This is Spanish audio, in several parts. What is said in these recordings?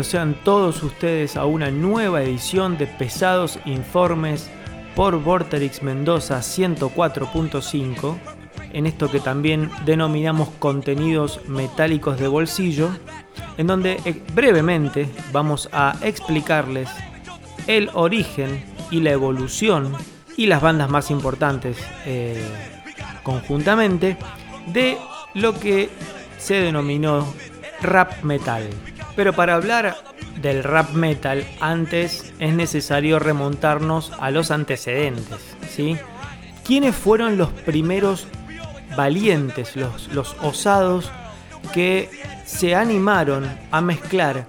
Sean todos ustedes a una nueva edición de Pesados Informes por Vorterix Mendoza 104.5, en esto que también denominamos contenidos metálicos de bolsillo, en donde eh, brevemente vamos a explicarles el origen y la evolución y las bandas más importantes eh, conjuntamente de lo que se denominó rap metal. Pero para hablar del rap metal, antes es necesario remontarnos a los antecedentes. ¿sí? ¿Quiénes fueron los primeros valientes, los, osados que se animaron a mezclar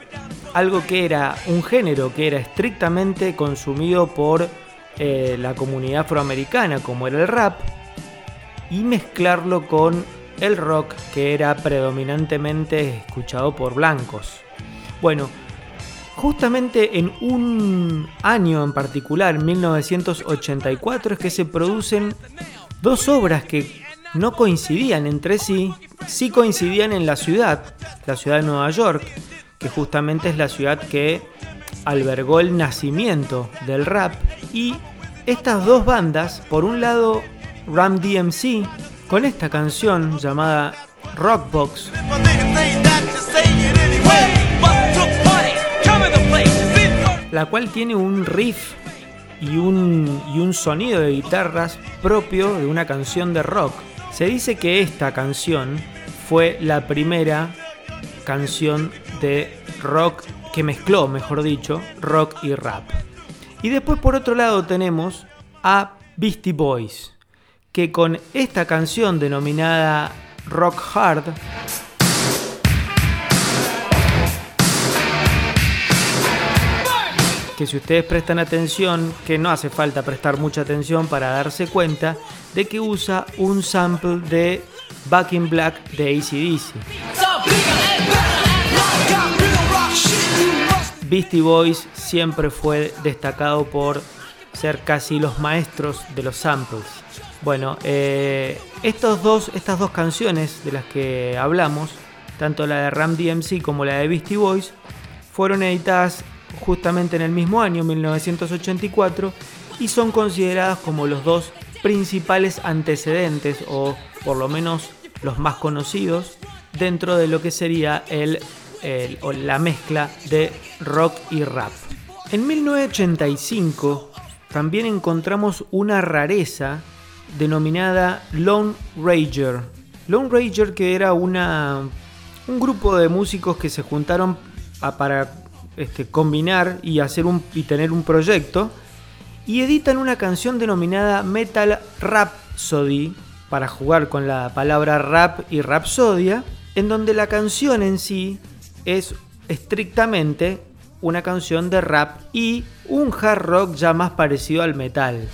algo que era un género que era estrictamente consumido por eh, la comunidad afroamericana, como era el rap, y mezclarlo con el rock que era predominantemente escuchado por blancos. Bueno, justamente en un año en particular, 1984, es que se producen dos obras que no coincidían entre sí, sí coincidían en la ciudad, la ciudad de Nueva York, que justamente es la ciudad que albergó el nacimiento del rap, y estas dos bandas, por un lado Ram DMC, con esta canción llamada Rockbox, la cual tiene un riff y un, y un sonido de guitarras propio de una canción de rock. Se dice que esta canción fue la primera canción de rock que mezcló, mejor dicho, rock y rap. Y después por otro lado tenemos a Beastie Boys, que con esta canción denominada Rock Hard, que si ustedes prestan atención, que no hace falta prestar mucha atención para darse cuenta de que usa un sample de Back in Black de ACDC. Beastie Boys siempre fue destacado por ser casi los maestros de los samples. Bueno, eh, estos dos, estas dos canciones de las que hablamos, tanto la de Ram DMC como la de Beastie Boys, fueron editadas justamente en el mismo año, 1984, y son consideradas como los dos principales antecedentes, o por lo menos los más conocidos, dentro de lo que sería el, o la mezcla de rock y rap. En 1985 también encontramos una rareza denominada Lone Ranger. Lone Ranger que era una, un grupo de músicos que se juntaron para este, combinar y, hacer un, y tener un proyecto y editan una canción denominada Metal Rhapsody para jugar con la palabra rap y rapsodia, en donde la canción en sí es estrictamente una canción de rap y un hard rock ya más parecido al metal.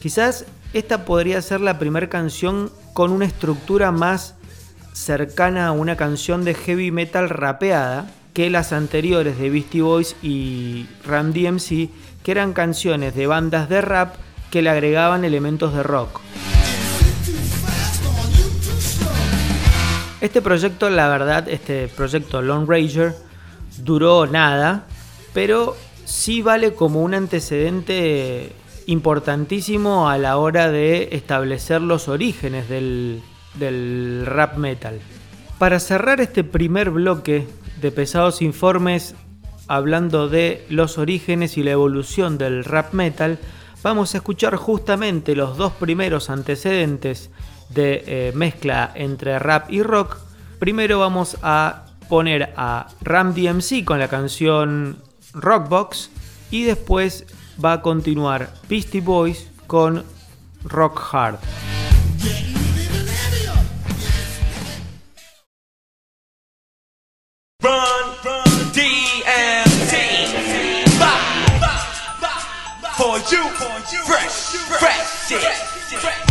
Quizás esta podría ser la primera canción con una estructura más cercana a una canción de heavy metal rapeada que las anteriores de Beastie Boys y Ram DMC, que eran canciones de bandas de rap que le agregaban elementos de rock. Este proyecto, la verdad, este proyecto Lone Ranger duró nada, pero sí vale como un antecedente importantísimo a la hora de establecer los orígenes del, rap metal. Para cerrar este primer bloque de pesados informes hablando de los orígenes y la evolución del rap metal, vamos a escuchar justamente los dos primeros antecedentes de eh, mezcla entre rap y rock. Primero vamos a poner a Ram DMC con la canción Rockbox y después va a continuar Beastie Boys con Rock Hard. you fresh, fresh fresh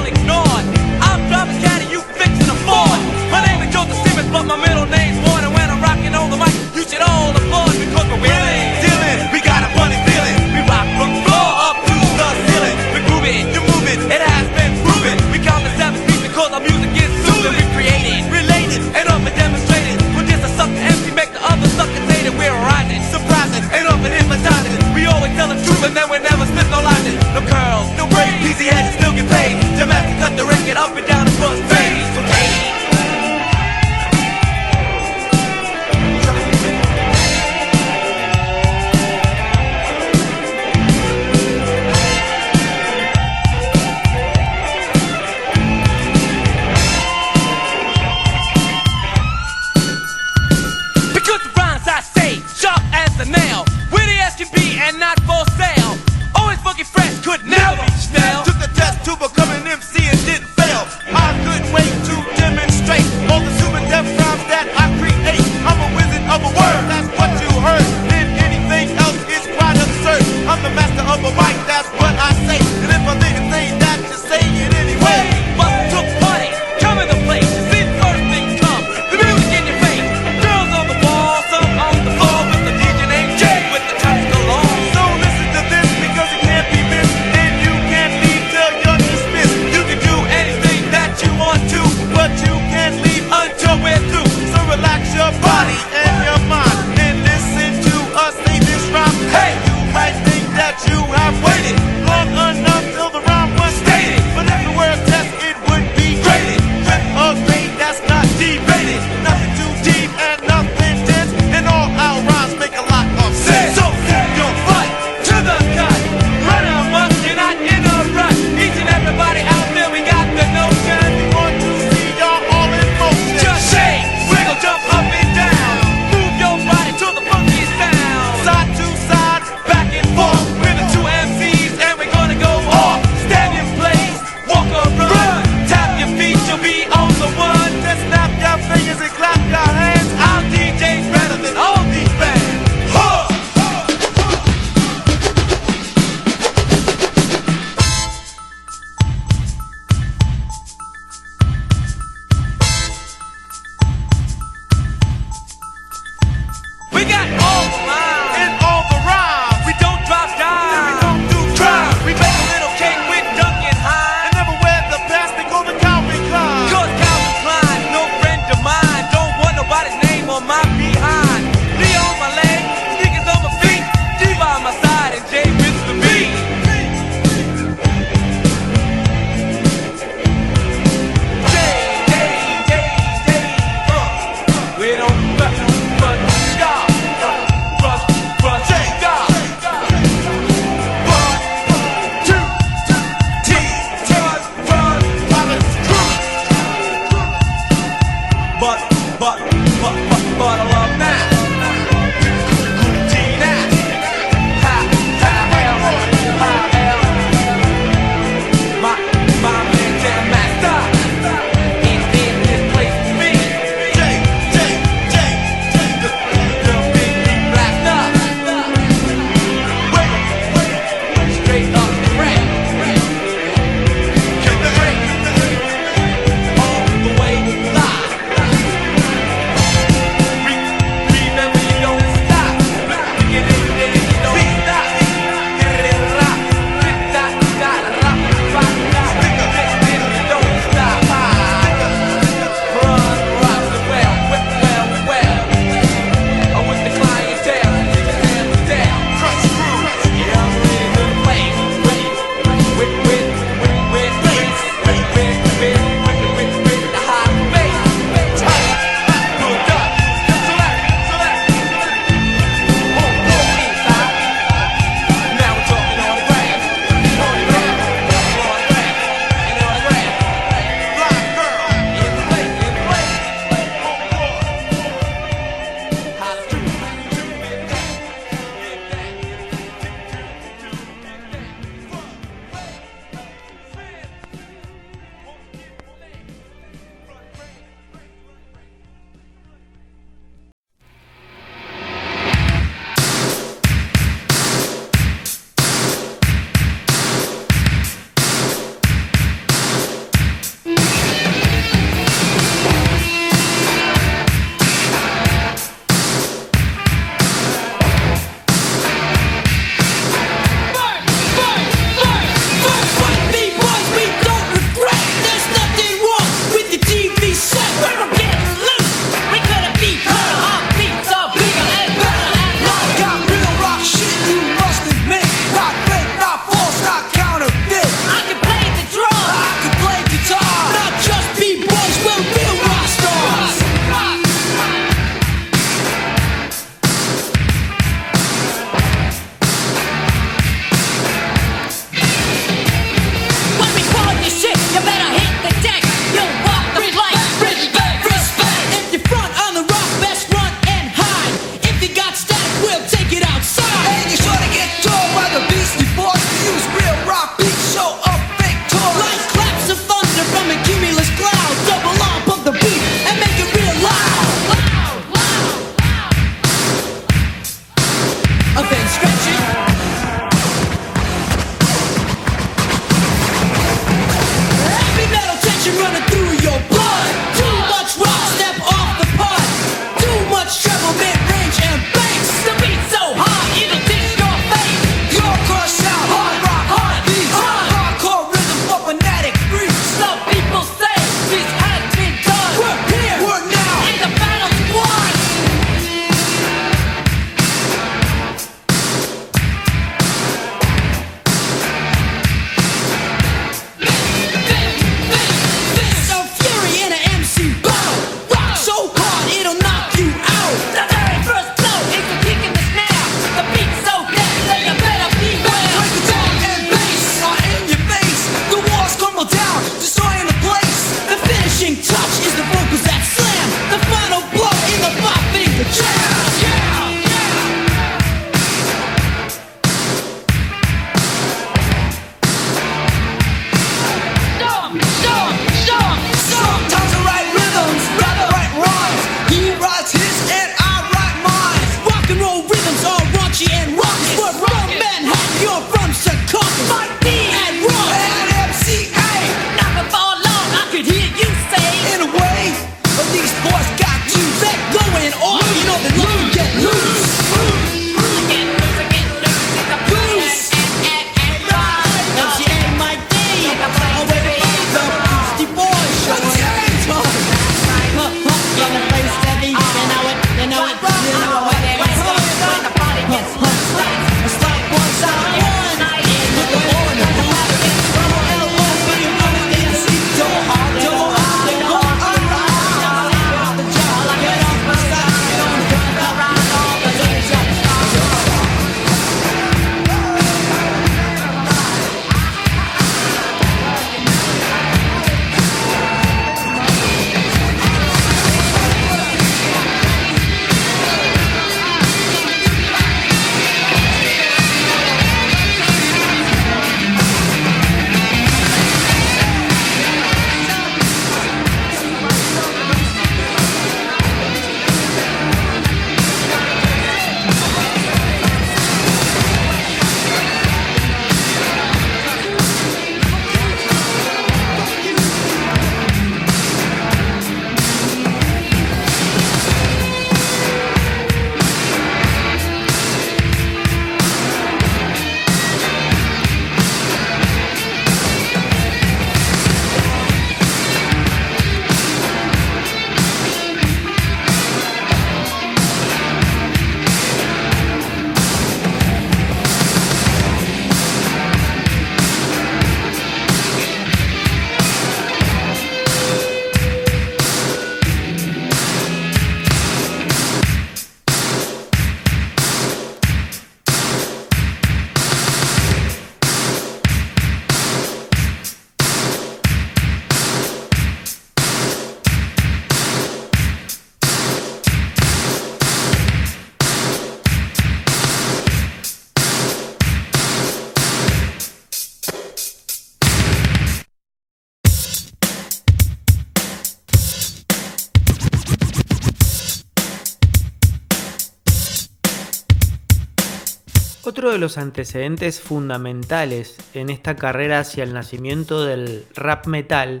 Otro de los antecedentes fundamentales en esta carrera hacia el nacimiento del rap metal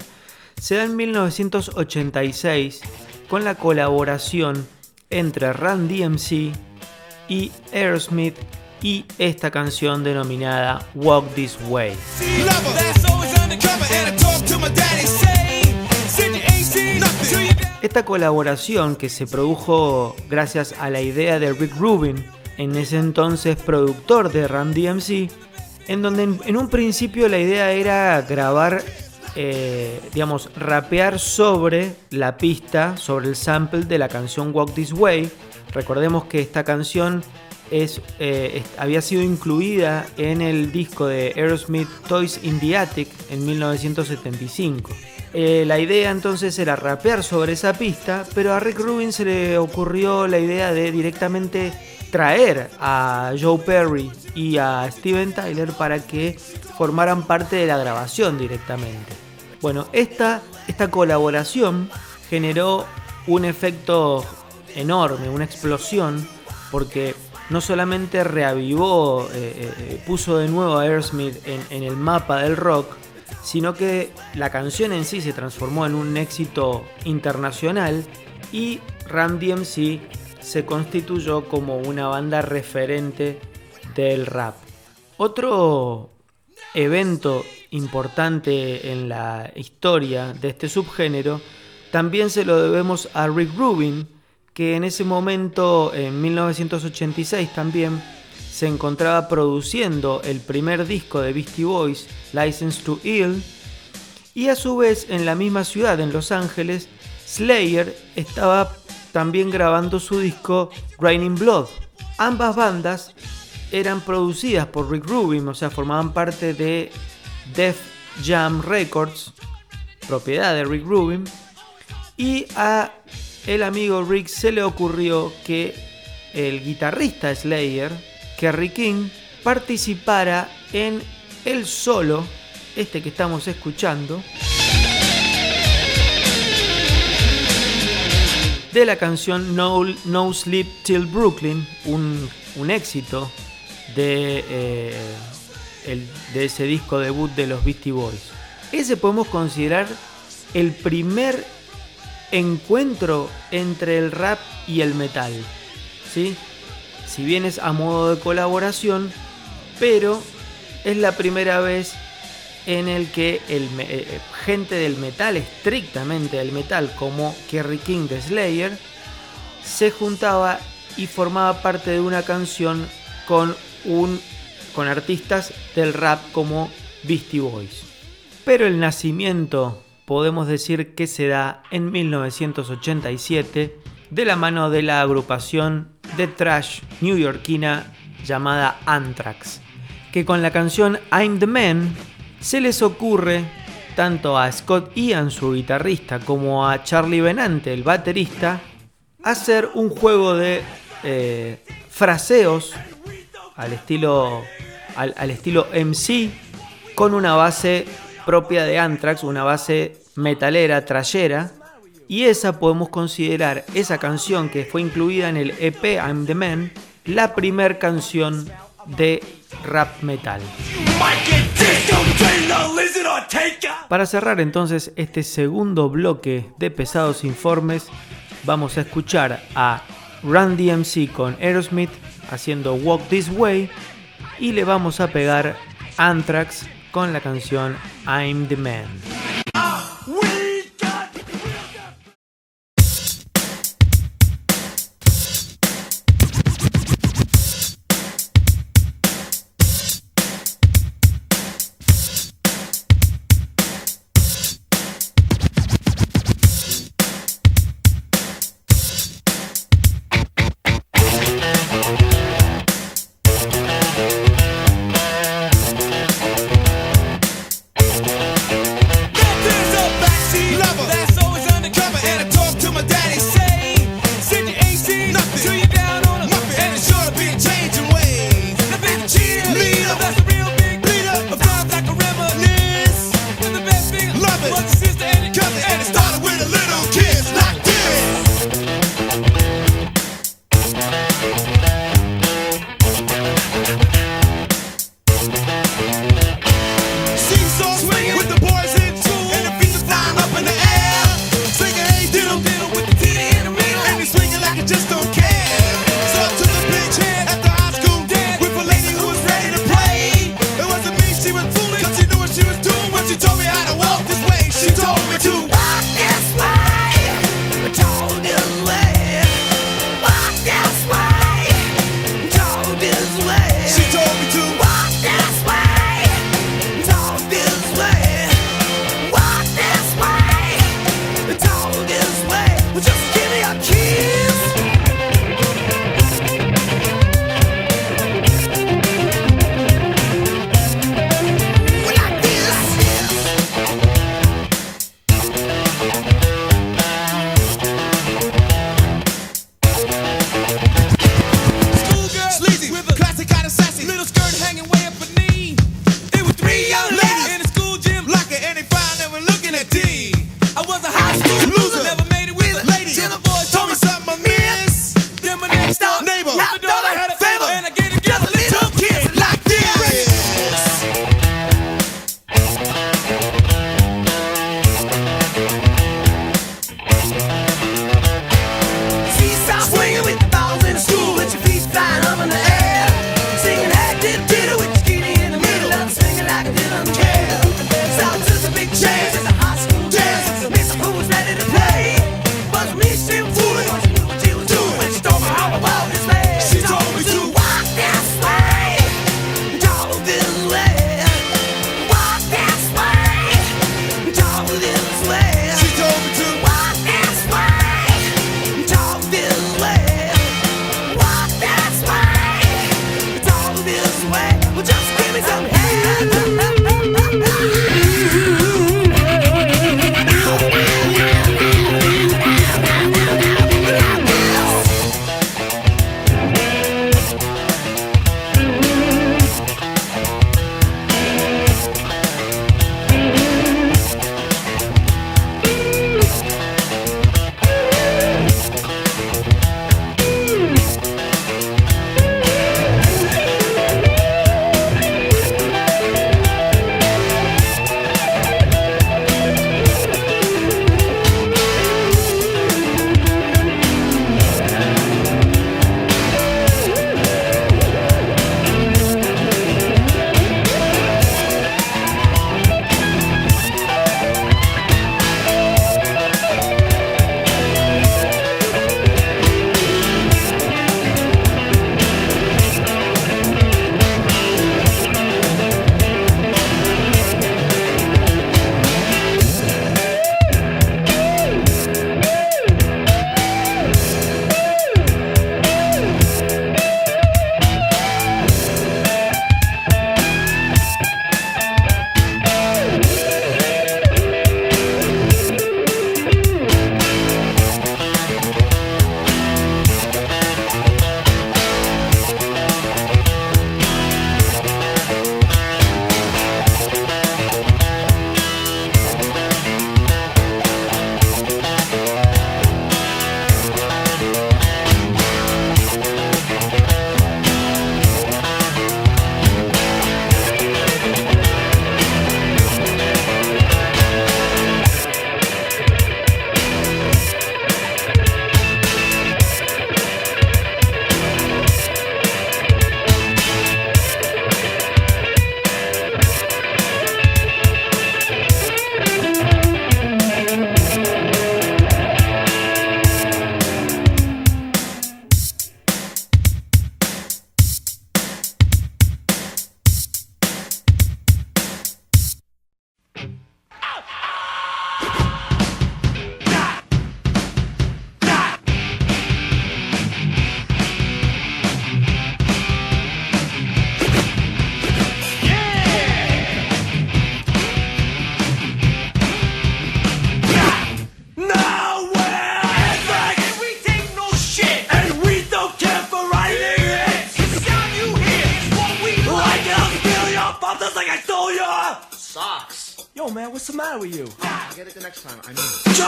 se da en 1986 con la colaboración entre Run DMC y Aerosmith y esta canción denominada Walk This Way. Esta colaboración que se produjo gracias a la idea de Rick Rubin, en ese entonces productor de Run DMC, en donde en, un principio la idea era grabar, eh, digamos, rapear sobre la pista, sobre el sample de la canción Walk This Way. Recordemos que esta canción eh, había sido incluida en el disco de Aerosmith Toys in the Attic en 1975. Eh, la idea entonces era rapear sobre esa pista, pero a Rick Rubin se le ocurrió la idea de directamente traer a Joe Perry y a Steven Tyler para que formaran parte de la grabación directamente. Bueno, esta, esta colaboración generó un efecto enorme, una explosión, porque no solamente reavivó, eh, eh, eh, puso de nuevo a Aerosmith en, el mapa del rock, sino que la canción en sí se transformó en un éxito internacional y Ram DMC se constituyó como una banda referente del rap. Otro evento importante en la historia de este subgénero también se lo debemos a Rick Rubin, que en ese momento, en 1986 también, se encontraba produciendo el primer disco de Beastie Boys, License to Ill, y a su vez en la misma ciudad, en Los Ángeles, Slayer estaba también grabando su disco Raining Blood. Ambas bandas eran producidas por Rick Rubin, o sea, formaban parte de Def Jam Records, propiedad de Rick Rubin, y a el amigo Rick se le ocurrió que el guitarrista Slayer, Kerry King, participara en el solo, este que estamos escuchando, de la canción No, no Sleep Till Brooklyn, un, éxito de, eh, de ese disco debut de los Beastie Boys. Ese podemos considerar el primer encuentro entre el rap y el metal. ¿sí? Si bien es a modo de colaboración, pero es la primera vez en el que el, eh, eh, gente del metal, estrictamente del metal, como Kerry King de Slayer, se juntaba y formaba parte de una canción con, con artistas del rap como Beastie Boys. Pero el nacimiento podemos decir que se da en 1987 de la mano de la agrupación de trash newyorkina llamada Anthrax, que con la canción I'm the Man se les ocurre tanto a Scott Ian, su guitarrista, como a Charlie Benante, el baterista, hacer un juego de eh, fraseos al estilo, al estilo MC con una base propia de Anthrax, una base metalera, trayera, y esa podemos considerar esa canción que fue incluida en el EP I'm the Man, la primer canción de rap metal. Para cerrar entonces este segundo bloque de pesados informes, vamos a escuchar a Run DMC con Aerosmith haciendo Walk This Way y le vamos a pegar Anthrax con la canción I'm the Man.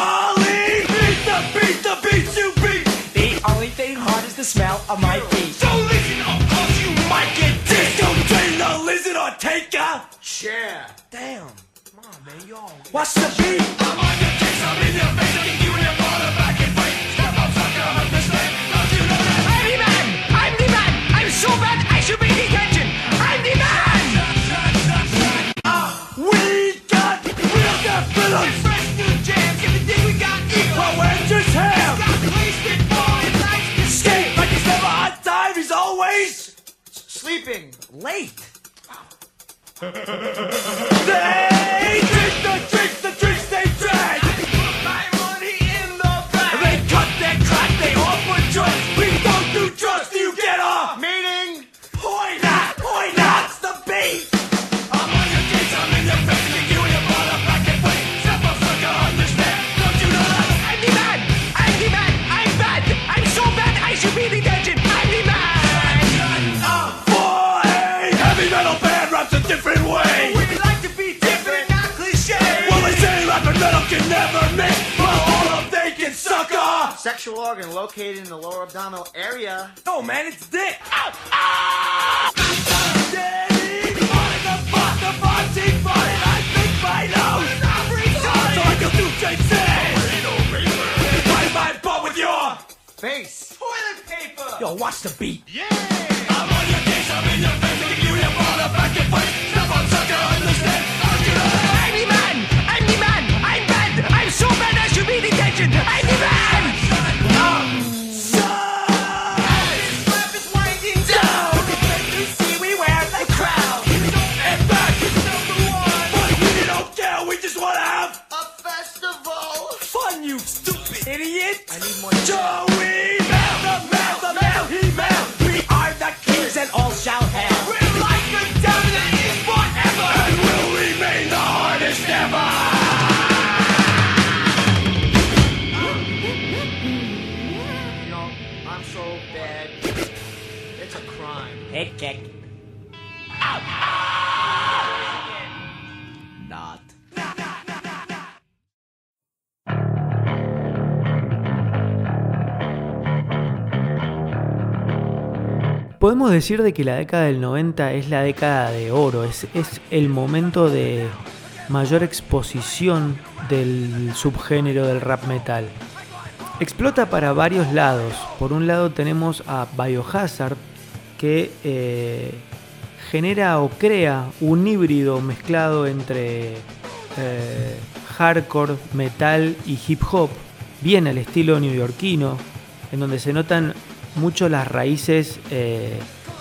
Ollie! Beat the beat, the beats you beat! The only thing hard is the smell of my feet. Don't listen or cause you might get dissed. Don't train the lizard or take a chair. Damn. Come on, man, y'all. What's the beat? I'm on your case, I'm in your face. Late. they drink the drinks, the drinks Sexual organ located in the lower abdominal area. No, man, it's dick. Ah, ah! Daddy, find the fuck the party fun, I think my nose. So I can do James Find my butt with your Face. toilet paper. Yo, watch the beat. Yeah. I'm on your case, I'm in your face, kick you in your butt, I'm back. Podemos decir de que la década del 90 es la década de oro, es, el momento de mayor exposición del subgénero del rap metal. Explota para varios lados. Por un lado tenemos a Biohazard, que eh, genera o crea un híbrido mezclado entre eh, hardcore, metal y hip hop, bien al estilo neoyorquino, en donde se notan mucho las raíces eh,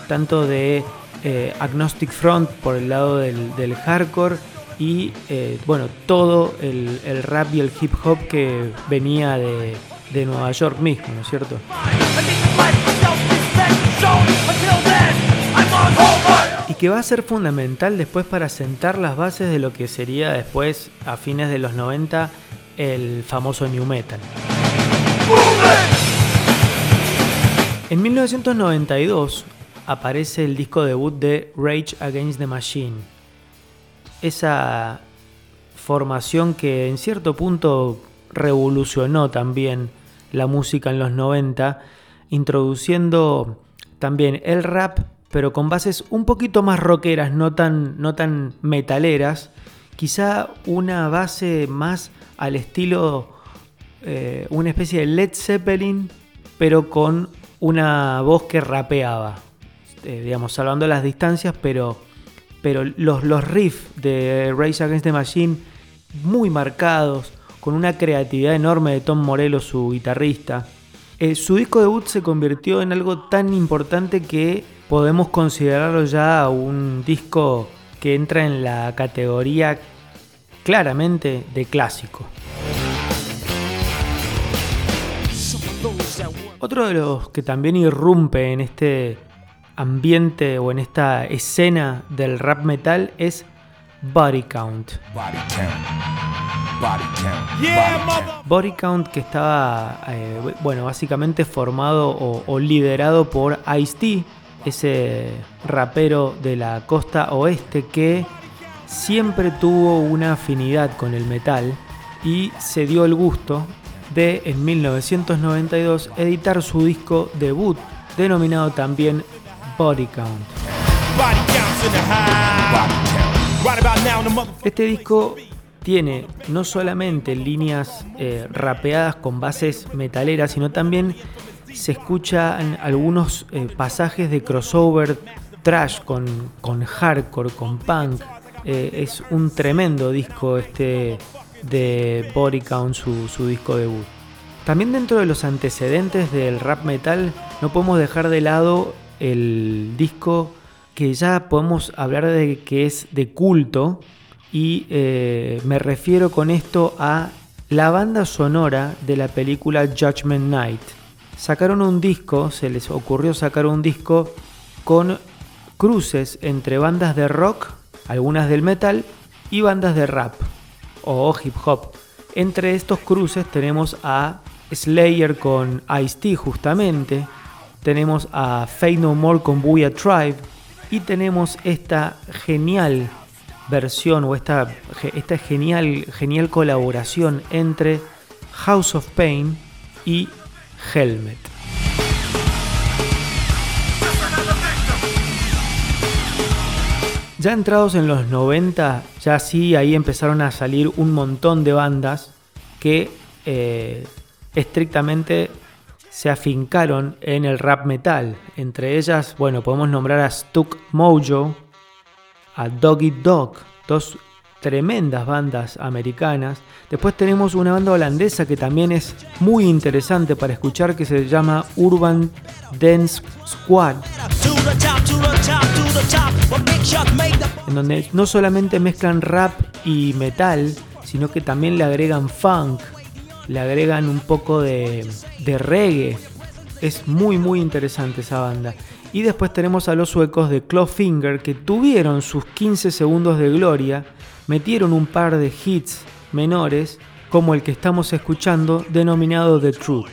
tanto de eh, Agnostic Front por el lado del, del hardcore y eh, bueno, todo el, el rap y el hip hop que venía de, de Nueva York mismo, ¿no es cierto? Y que va a ser fundamental después para sentar las bases de lo que sería después, a fines de los 90, el famoso New Metal. En 1992 aparece el disco debut de Rage Against the Machine. Esa formación que en cierto punto revolucionó también la música en los 90, introduciendo también el rap, pero con bases un poquito más rockeras, no tan, no tan metaleras, quizá una base más al estilo, eh, una especie de Led Zeppelin, pero con una voz que rapeaba, eh, digamos, salvando las distancias, pero, pero los, los riffs de Rage Against the Machine muy marcados, con una creatividad enorme de Tom Morello, su guitarrista. Eh, su disco debut se convirtió en algo tan importante que podemos considerarlo ya un disco que entra en la categoría claramente de clásico. Otro de los que también irrumpe en este ambiente o en esta escena del rap metal es Body Count. Body count. Body count. Body count. Body Count que estaba, eh, bueno, básicamente formado o, o liderado por Ice-T, ese rapero de la costa oeste que siempre tuvo una afinidad con el metal y se dio el gusto de en 1992 editar su disco debut denominado también Body Count. Este disco tiene no solamente líneas eh, rapeadas con bases metaleras, sino también se escuchan algunos eh, pasajes de crossover trash con, con hardcore, con punk. Eh, es un tremendo disco este de Body Count, su, disco debut. También dentro de los antecedentes del rap metal no podemos dejar de lado el disco que ya podemos hablar de que es de culto y eh, me refiero con esto a la banda sonora de la película Judgment Night. Sacaron un disco, se les ocurrió sacar un disco con cruces entre bandas de rock, algunas del metal, y bandas de rap o hip hop. Entre estos cruces tenemos a Slayer con Ice-T justamente, tenemos a Fade No More con Booyah Tribe y tenemos esta genial versión o esta, esta genial, genial colaboración entre House of Pain y Helmet. Ya entrados en los 90, ya sí, ahí empezaron a salir un montón de bandas que eh, estrictamente se afincaron en el rap metal. Entre ellas, bueno, podemos nombrar a Stuck Mojo, a Doggy Dog, dos tremendas bandas americanas. Después tenemos una banda holandesa que también es muy interesante para escuchar que se llama Urban Dance Squad. En donde no solamente mezclan rap y metal, sino que también le agregan funk, le agregan un poco de, reggae. Es muy muy interesante esa banda. Y después tenemos a los suecos de Clawfinger que tuvieron sus 15 segundos de gloria, metieron un par de hits menores como el que estamos escuchando denominado The Truth.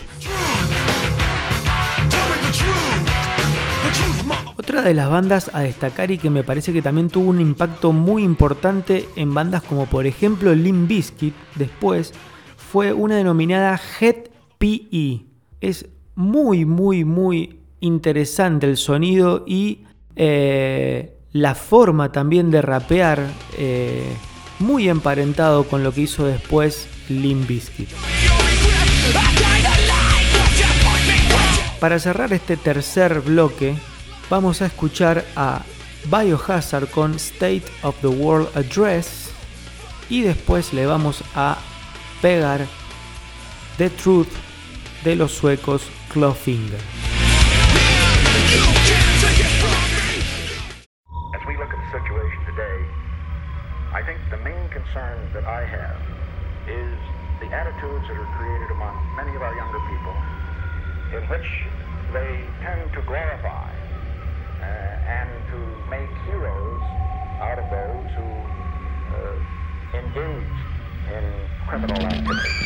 Otra de las bandas a destacar y que me parece que también tuvo un impacto muy importante en bandas como por ejemplo Limp Bizkit después fue una denominada Head PE. Es muy muy muy interesante el sonido y eh, la forma también de rapear, eh, muy emparentado con lo que hizo después Limp Bizkit. Para cerrar este tercer bloque, vamos a escuchar a Biohazard con State of the World Address y después le vamos a pegar The Truth de los suecos Clawfinger. As we look at the situation today, I think the main concern that I have is the attitudes that are created among many of our younger people in which they tend to glorify and to make heroes out of those who uh, engage in criminal activity.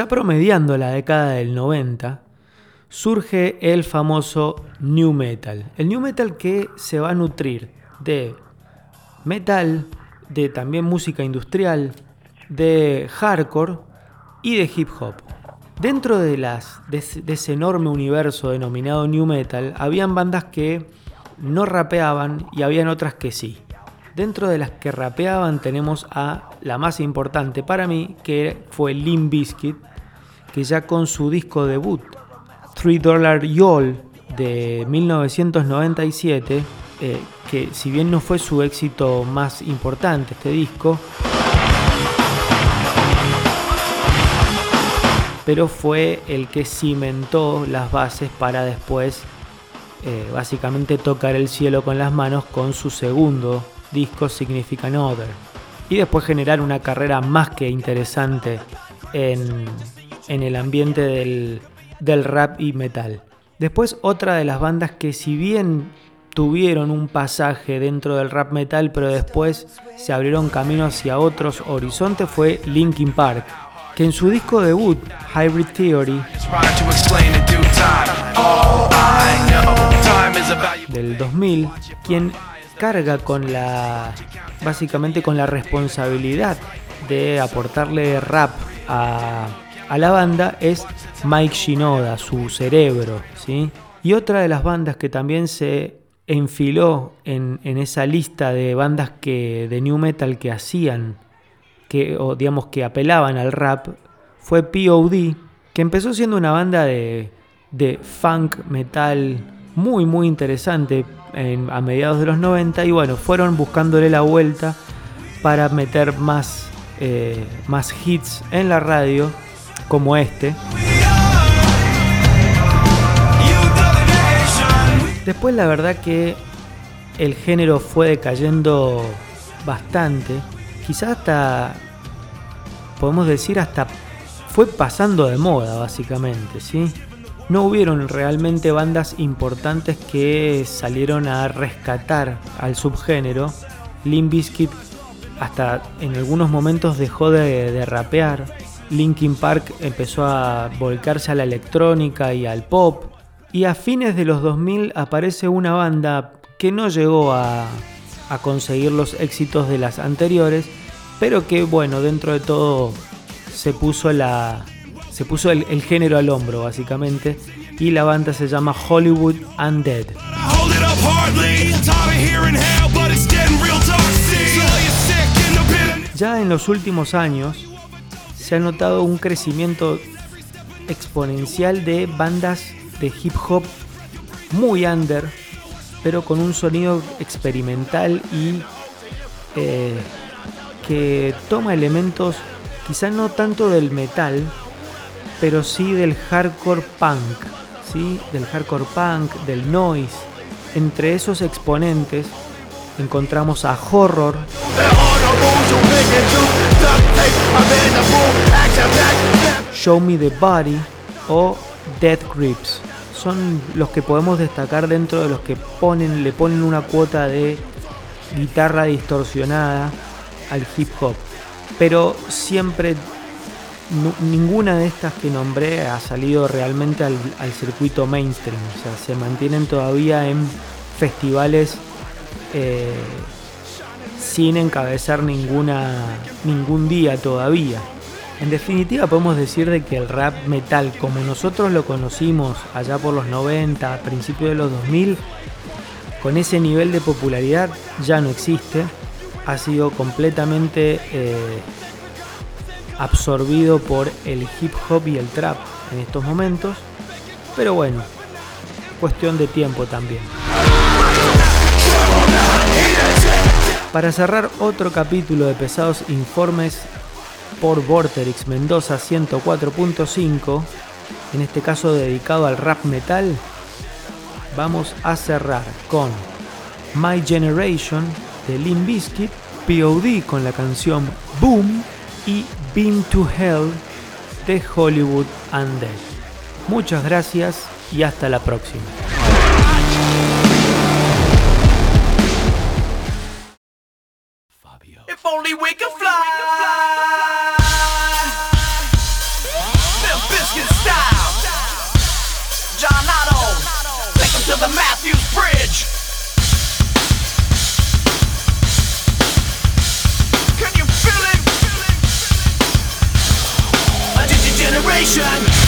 Ya promediando la década del 90, surge el famoso New Metal. El New Metal que se va a nutrir de metal, de también música industrial, de hardcore y de hip hop. Dentro de, las, de, ese enorme universo denominado New Metal, habían bandas que no rapeaban y habían otras que sí. Dentro de las que rapeaban tenemos a la más importante para mí, que fue Limp Bizkit, que ya con su disco debut, Three Dollar Yall, de 1997, eh, que si bien no fue su éxito más importante este disco, pero fue el que cimentó las bases para después eh, básicamente tocar el cielo con las manos con su segundo disco Significant Other y después generar una carrera más que interesante en en el ambiente del, del rap y metal. Después otra de las bandas que si bien tuvieron un pasaje dentro del rap metal, pero después se abrieron camino hacia otros horizontes fue Linkin Park, que en su disco debut, Hybrid Theory, del 2000, quien carga con la básicamente con la responsabilidad de aportarle rap a a la banda es Mike Shinoda, su cerebro, ¿sí? Y otra de las bandas que también se enfiló en, esa lista de bandas que de new metal que hacían que o digamos que apelaban al rap fue POD, que empezó siendo una banda de, funk metal muy muy interesante a mediados de los 90 y bueno, fueron buscándole la vuelta para meter más, eh, más hits en la radio como este. Después la verdad que el género fue decayendo bastante, quizás hasta, podemos decir hasta fue pasando de moda básicamente, ¿sí? No hubieron realmente bandas importantes que salieron a rescatar al subgénero. Limp Bizkit hasta en algunos momentos dejó de, de rapear. Linkin Park empezó a volcarse a la electrónica y al pop. Y a fines de los 2000 aparece una banda que no llegó a, a conseguir los éxitos de las anteriores, pero que bueno, dentro de todo se puso la se puso el, el género al hombro básicamente y la banda se llama Hollywood Undead. Ya en los últimos años se ha notado un crecimiento exponencial de bandas de hip hop muy under, pero con un sonido experimental y eh, que toma elementos quizá no tanto del metal, pero sí del hardcore punk, ¿sí? del hardcore punk, del noise. Entre esos exponentes encontramos a Horror, Show Me the Body o Death Grips. Son los que podemos destacar dentro de los que ponen, le ponen una cuota de guitarra distorsionada al hip hop. Pero siempre ninguna de estas que nombré ha salido realmente al, al circuito mainstream. O sea, se mantienen todavía en festivales eh, sin encabezar ninguna, ningún día todavía. En definitiva podemos decir de que el rap metal como nosotros lo conocimos allá por los 90, a principios de los 2000, con ese nivel de popularidad ya no existe. Ha sido completamente eh, absorbido por el hip hop y el trap en estos momentos. Pero bueno, cuestión de tiempo también. Para cerrar otro capítulo de Pesados Informes por Vorterix Mendoza 104.5, en este caso dedicado al rap metal, vamos a cerrar con My Generation de Limp Bizkit, POD con la canción Boom y Beam to Hell de Hollywood Undead. Muchas gracias y hasta la próxima. John Otto. Take 'em to the Matthews Bridge. Can you feel it? A digi generation.